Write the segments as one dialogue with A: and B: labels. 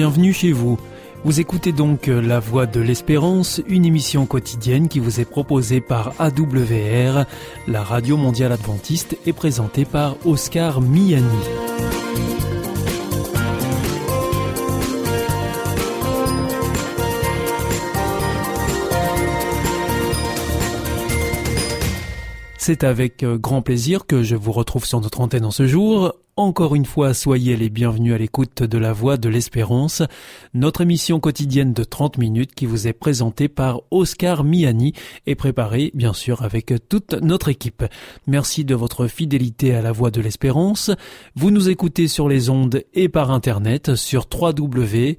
A: bienvenue chez vous. Vous écoutez donc La Voix de l'Espérance, une émission quotidienne qui vous est proposée par AWR, la radio mondiale adventiste, et présentée par Oscar Miani. C'est avec euh, grand plaisir que je vous retrouve sur notre antenne en ce jour. Encore une fois, soyez les bienvenus à l'écoute de la Voix de l'Espérance, notre émission quotidienne de 30 minutes qui vous est présentée par Oscar Miani et préparée, bien sûr, avec toute notre équipe. Merci de votre fidélité à la Voix de l'Espérance. Vous nous écoutez sur les ondes et par Internet sur www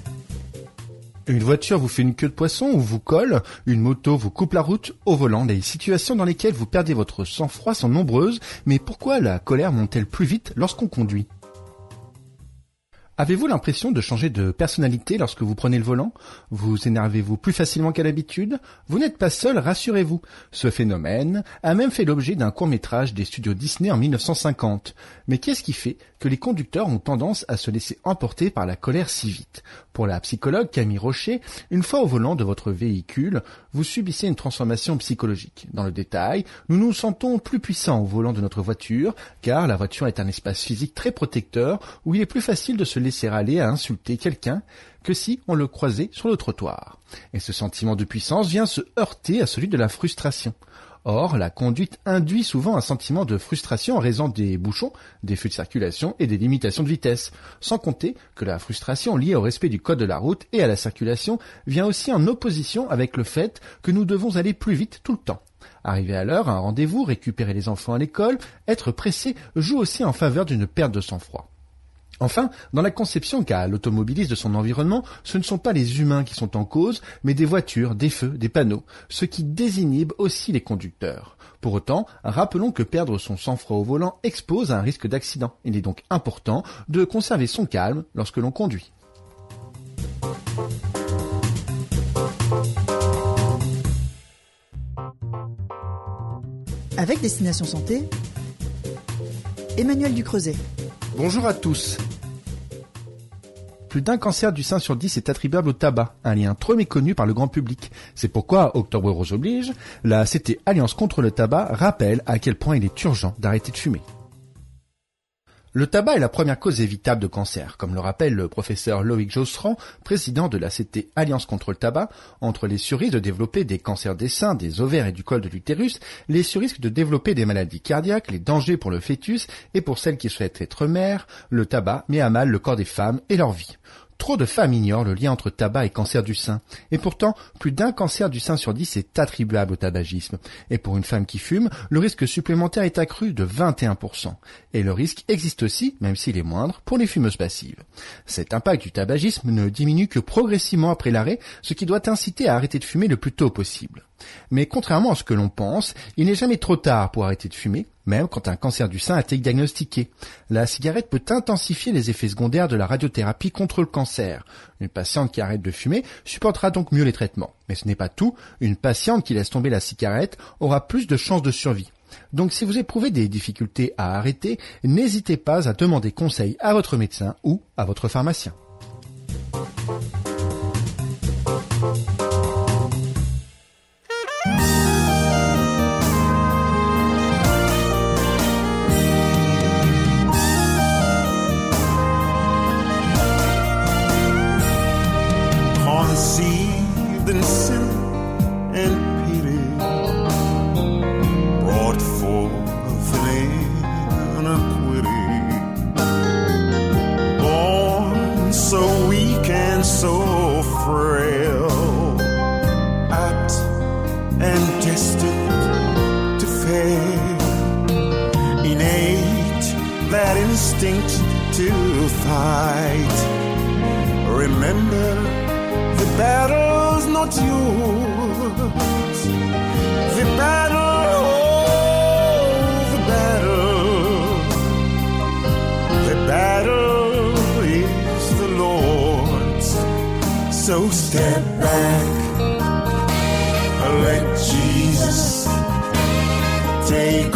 B: Une voiture vous fait une queue de poisson ou vous colle, une moto vous coupe la route au volant. Les situations dans lesquelles vous perdez votre sang-froid sont nombreuses, mais pourquoi la colère monte-t-elle plus vite lorsqu'on conduit? Avez-vous l'impression de changer de personnalité lorsque vous prenez le volant? Vous énervez-vous plus facilement qu'à l'habitude? Vous n'êtes pas seul, rassurez-vous. Ce phénomène a même fait l'objet d'un court-métrage des studios Disney en 1950. Mais qu'est-ce qui fait que les conducteurs ont tendance à se laisser emporter par la colère si vite? Pour la psychologue Camille Rocher, une fois au volant de votre véhicule, vous subissez une transformation psychologique. Dans le détail, nous nous sentons plus puissants au volant de notre voiture, car la voiture est un espace physique très protecteur où il est plus facile de se laisser laisser aller à insulter quelqu'un que si on le croisait sur le trottoir. Et ce sentiment de puissance vient se heurter à celui de la frustration. Or, la conduite induit souvent un sentiment de frustration en raison des bouchons, des feux de circulation et des limitations de vitesse. Sans compter que la frustration liée au respect du code de la route et à la circulation vient aussi en opposition avec le fait que nous devons aller plus vite tout le temps. Arriver à l'heure à un rendez-vous, récupérer les enfants à l'école, être pressé joue aussi en faveur d'une perte de sang-froid. Enfin, dans la conception qu'a l'automobiliste de son environnement, ce ne sont pas les humains qui sont en cause, mais des voitures, des feux, des panneaux, ce qui désinhibe aussi les conducteurs. Pour autant, rappelons que perdre son sang-froid au volant expose à un risque d'accident. Il est donc important de conserver son calme lorsque l'on conduit.
C: Avec Destination Santé, Emmanuel Ducreuset.
B: Bonjour à tous. Plus d'un cancer du sein sur dix est attribuable au tabac, un lien trop méconnu par le grand public. C'est pourquoi, Octobre Rose oblige, la CT Alliance contre le tabac rappelle à quel point il est urgent d'arrêter de fumer. Le tabac est la première cause évitable de cancer, comme le rappelle le professeur Loïc Josserand, président de la CT Alliance contre le tabac. Entre les surrisques de développer des cancers des seins, des ovaires et du col de l'utérus, les surrisques de développer des maladies cardiaques, les dangers pour le fœtus et pour celles qui souhaitent être mères, le tabac met à mal le corps des femmes et leur vie. Trop de femmes ignorent le lien entre tabac et cancer du sein. Et pourtant, plus d'un cancer du sein sur dix est attribuable au tabagisme. Et pour une femme qui fume, le risque supplémentaire est accru de 21%. Et le risque existe aussi, même s'il est moindre, pour les fumeuses passives. Cet impact du tabagisme ne diminue que progressivement après l'arrêt, ce qui doit inciter à arrêter de fumer le plus tôt possible. Mais contrairement à ce que l'on pense, il n'est jamais trop tard pour arrêter de fumer, même quand un cancer du sein a été diagnostiqué. La cigarette peut intensifier les effets secondaires de la radiothérapie contre le cancer. Une patiente qui arrête de fumer supportera donc mieux les traitements. Mais ce n'est pas tout, une patiente qui laisse tomber la cigarette aura plus de chances de survie. Donc si vous éprouvez des difficultés à arrêter, n'hésitez pas à demander conseil à votre médecin ou à votre pharmacien.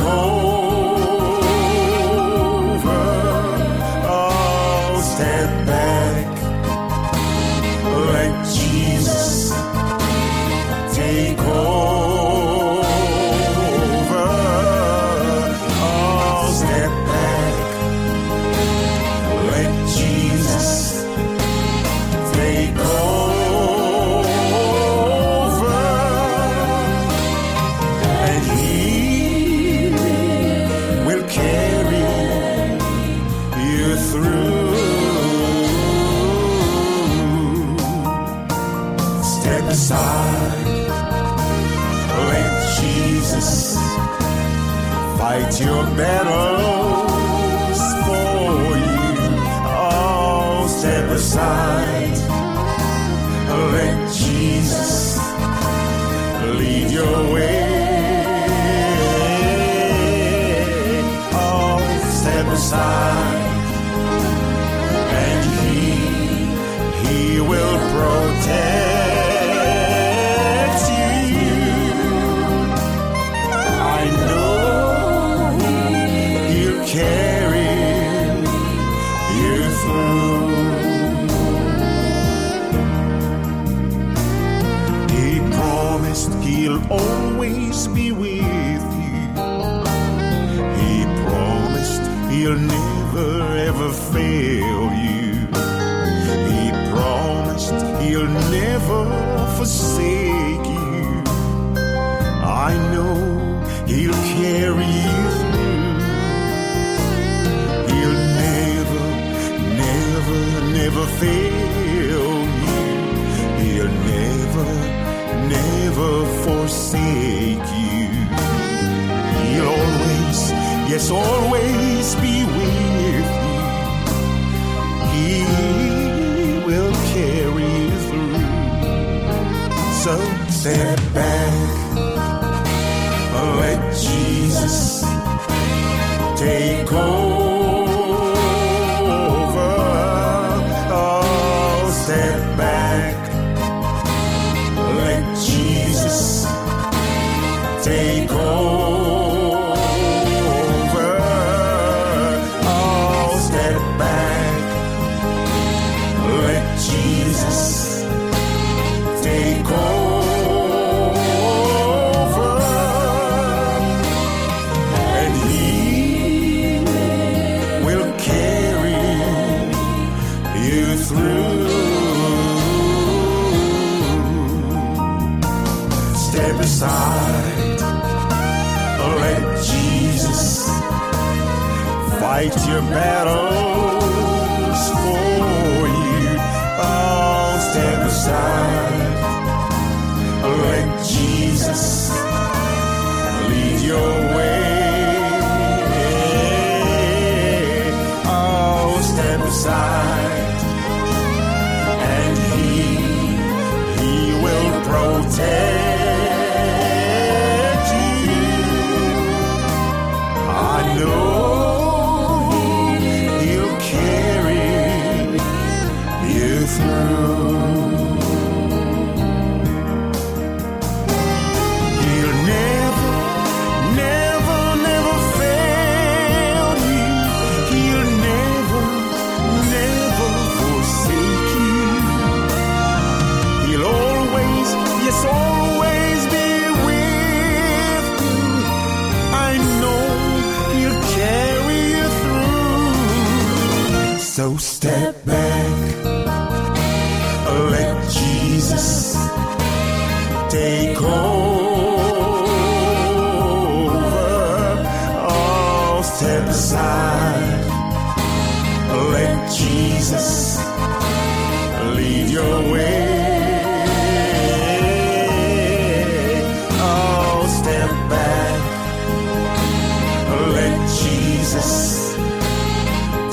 D: home. Light your battles for you. Oh, step aside. Let Jesus lead your way. Oh, step aside. faith.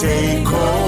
D: take
E: home.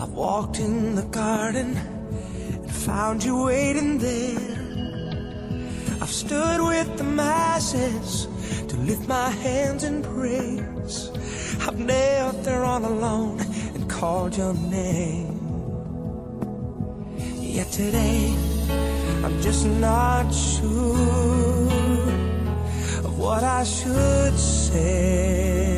E: I've walked in the garden and found you waiting there. I've stood with the masses to lift my hands in praise. I've knelt there all alone and called your name. Yet today, I'm just not sure of what I should say.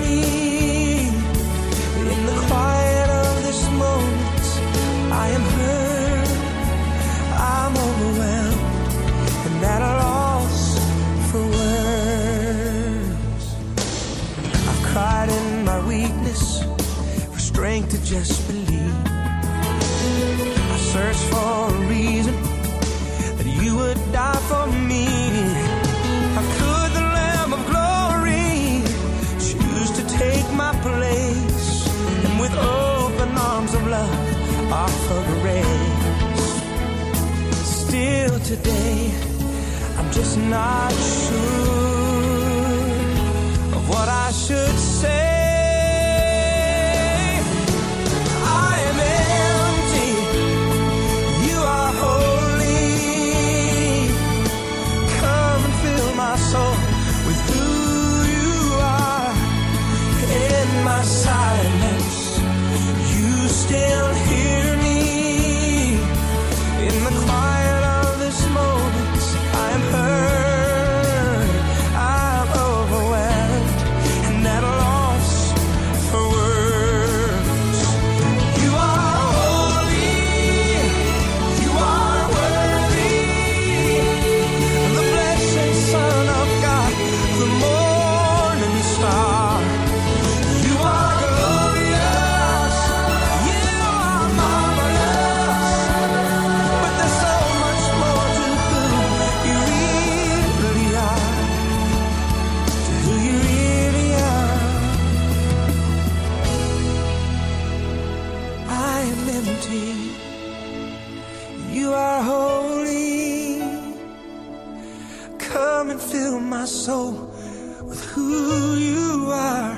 E: with who you are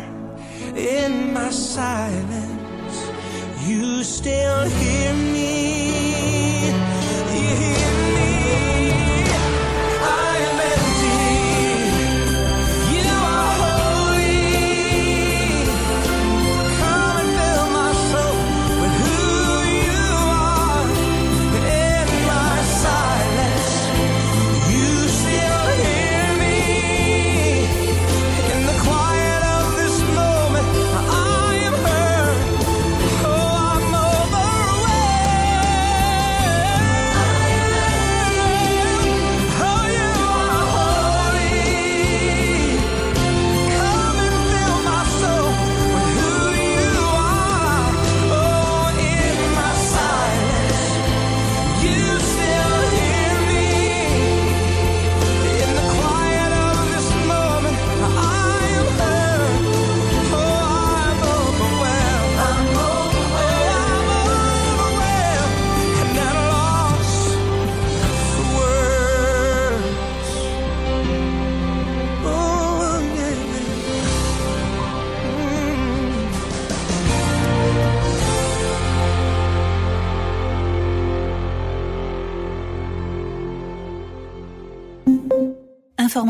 E: in my silence. You still hear me.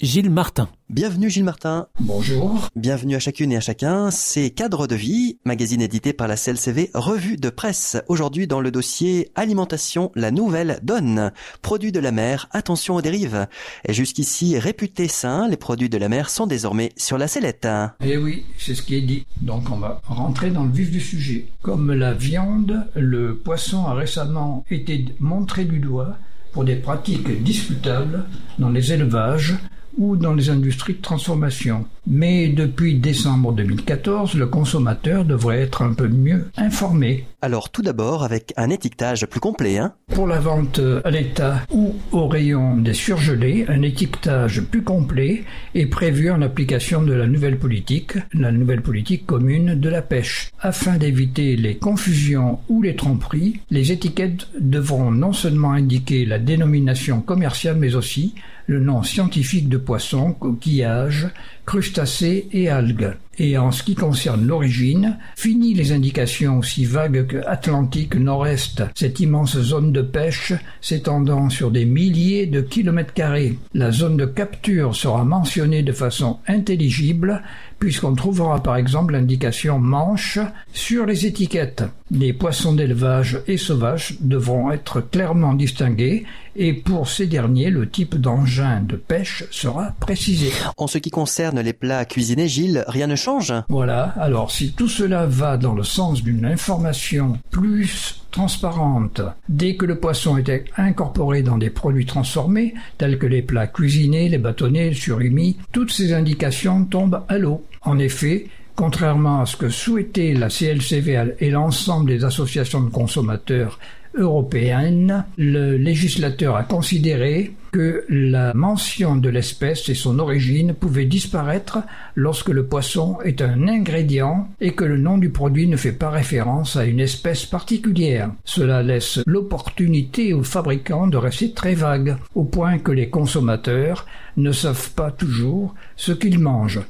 A: Gilles Martin.
F: Bienvenue Gilles Martin.
G: Bonjour.
F: Bienvenue à chacune et à chacun. C'est Cadre de vie, magazine édité par la CLCV, revue de presse. Aujourd'hui dans le dossier Alimentation, la nouvelle donne. Produits de la mer, attention aux dérives. Et jusqu'ici réputés sains, les produits de la mer sont désormais sur la sellette.
G: Eh oui, c'est ce qui est dit. Donc on va rentrer dans le vif du sujet. Comme la viande, le poisson a récemment été montré du doigt pour des pratiques discutables dans les élevages ou dans les industries de transformation. Mais depuis décembre 2014, le consommateur devrait être un peu mieux informé.
F: Alors tout d'abord avec un étiquetage plus complet. Hein
G: Pour la vente à l'état ou au rayon des surgelés, un étiquetage plus complet est prévu en application de la nouvelle politique, la nouvelle politique commune de la pêche. Afin d'éviter les confusions ou les tromperies, les étiquettes devront non seulement indiquer la dénomination commerciale mais aussi le nom scientifique de poisson, coquillage, crustacés et algues. Et en ce qui concerne l'origine, fini les indications aussi vagues que Atlantique Nord-Est, cette immense zone de pêche s'étendant sur des milliers de kilomètres carrés. La zone de capture sera mentionnée de façon intelligible puisqu'on trouvera par exemple l'indication manche sur les étiquettes. Les poissons d'élevage et sauvages devront être clairement distingués et pour ces derniers, le type d'engin de pêche sera précisé.
F: En ce qui concerne les plats cuisinés, Gilles, rien ne change?
G: Voilà, alors si tout cela va dans le sens d'une information plus transparente. Dès que le poisson était incorporé dans des produits transformés, tels que les plats cuisinés, les bâtonnets, le surimi, toutes ces indications tombent à l'eau. En effet, contrairement à ce que souhaitait la CLCV et l'ensemble des associations de consommateurs européenne, le législateur a considéré que la mention de l'espèce et son origine pouvaient disparaître lorsque le poisson est un ingrédient et que le nom du produit ne fait pas référence à une espèce particulière. Cela laisse l'opportunité aux fabricants de rester très vagues, au point que les consommateurs ne savent pas toujours ce qu'ils mangent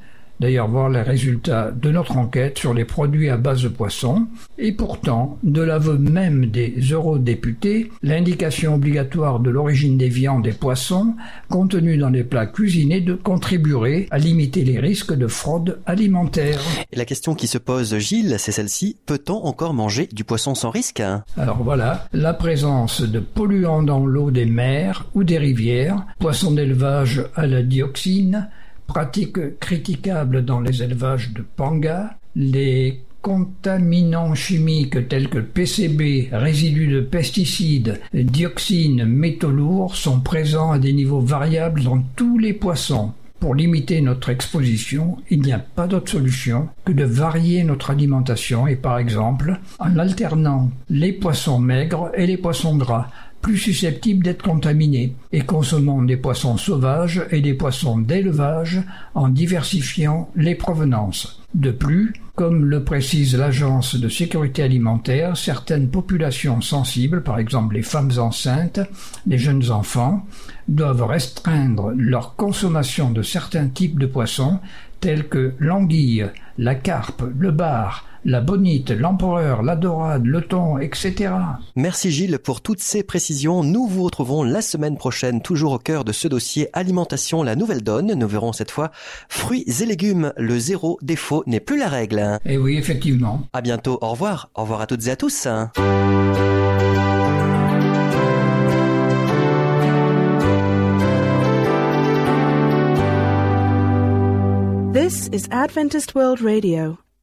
G: d'ailleurs voir les résultats de notre enquête sur les produits à base de poisson, et pourtant, de l'aveu même des eurodéputés, l'indication obligatoire de l'origine des viandes et poissons contenus dans les plats cuisinés de contribuerait à limiter les risques de fraude alimentaire.
F: Et la question qui se pose, Gilles, c'est celle-ci, peut-on encore manger du poisson sans risque?
G: Alors voilà, la présence de polluants dans l'eau des mers ou des rivières, poissons d'élevage à la dioxine, pratiques critiquables dans les élevages de panga, les contaminants chimiques tels que PCB, résidus de pesticides, dioxines, métaux lourds sont présents à des niveaux variables dans tous les poissons. Pour limiter notre exposition, il n'y a pas d'autre solution que de varier notre alimentation et par exemple en alternant les poissons maigres et les poissons gras plus susceptibles d'être contaminés, et consommons des poissons sauvages et des poissons d'élevage en diversifiant les provenances. De plus, Comme le précise l'Agence de sécurité alimentaire, certaines populations sensibles, par exemple les femmes enceintes, les jeunes enfants, doivent restreindre leur consommation de certains types de poissons tels que l'anguille, la carpe, le bar, la bonite, l'empereur, la dorade, le thon, etc.
F: Merci Gilles pour toutes ces précisions. Nous vous retrouvons la semaine prochaine, toujours au cœur de ce dossier alimentation, la nouvelle donne. Nous verrons cette fois fruits et légumes. Le zéro défaut n'est plus la règle.
G: Et oui, effectivement.
F: À bientôt. Au revoir. Au revoir à toutes et à tous.
H: This is Adventist World Radio,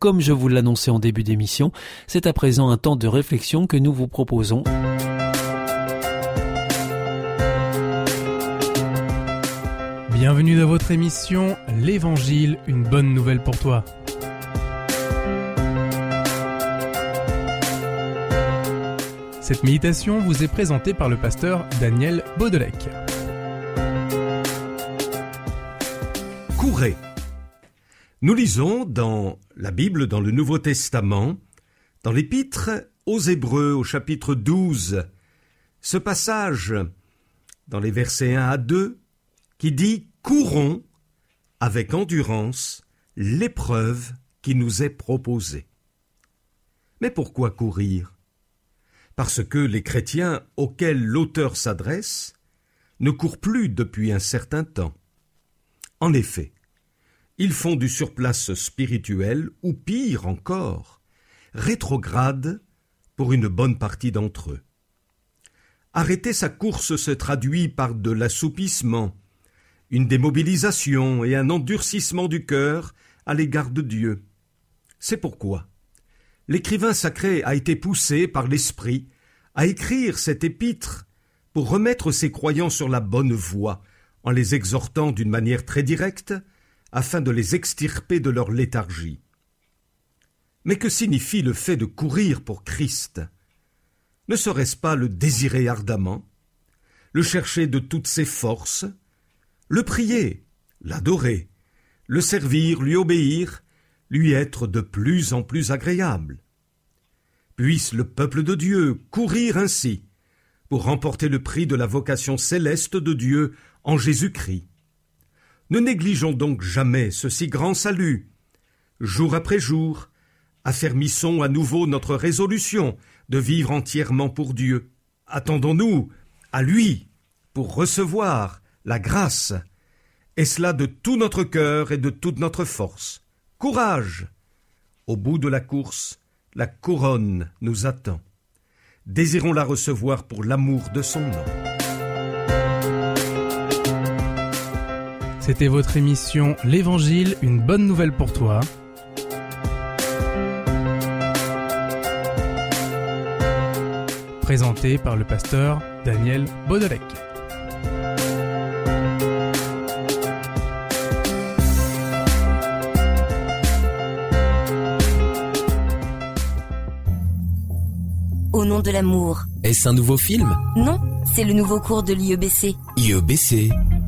A: Comme je vous l'annonçais en début d'émission, c'est à présent un temps de réflexion que nous vous proposons.
I: Bienvenue dans votre émission L'Évangile, une bonne nouvelle pour toi. Cette méditation vous est présentée par le pasteur Daniel Baudelec.
J: Courez. Nous lisons dans la Bible, dans le Nouveau Testament, dans l'Épître aux Hébreux au chapitre 12, ce passage dans les versets 1 à 2 qui dit Courons avec endurance l'épreuve qui nous est proposée. Mais pourquoi courir? Parce que les chrétiens auxquels l'auteur s'adresse ne courent plus depuis un certain temps. En effet, ils font du surplace spirituel, ou pire encore, rétrograde pour une bonne partie d'entre eux. Arrêter sa course se traduit par de l'assoupissement, une démobilisation et un endurcissement du cœur à l'égard de Dieu. C'est pourquoi l'écrivain sacré a été poussé par l'Esprit à écrire cet épître pour remettre ses croyants sur la bonne voie, en les exhortant d'une manière très directe, afin de les extirper de leur léthargie. Mais que signifie le fait de courir pour Christ? Ne serait-ce pas le désirer ardemment, le chercher de toutes ses forces, le prier, l'adorer, le servir, lui obéir, lui être de plus en plus agréable? Puisse le peuple de Dieu courir ainsi, pour remporter le prix de la vocation céleste de Dieu en Jésus-Christ. Ne négligeons donc jamais ce si grand salut. Jour après jour, affermissons à nouveau notre résolution de vivre entièrement pour Dieu. Attendons-nous à lui pour recevoir la grâce, et cela de tout notre cœur et de toute notre force. Courage. Au bout de la course, la couronne nous attend. Désirons la recevoir pour l'amour de son nom.
I: C'était votre émission L'Évangile, une bonne nouvelle pour toi. Présentée par le pasteur Daniel Baudelec.
K: Au nom de l'amour.
L: Est-ce un nouveau film?
K: Non, c'est le nouveau cours de l'IEBC.
L: IEBC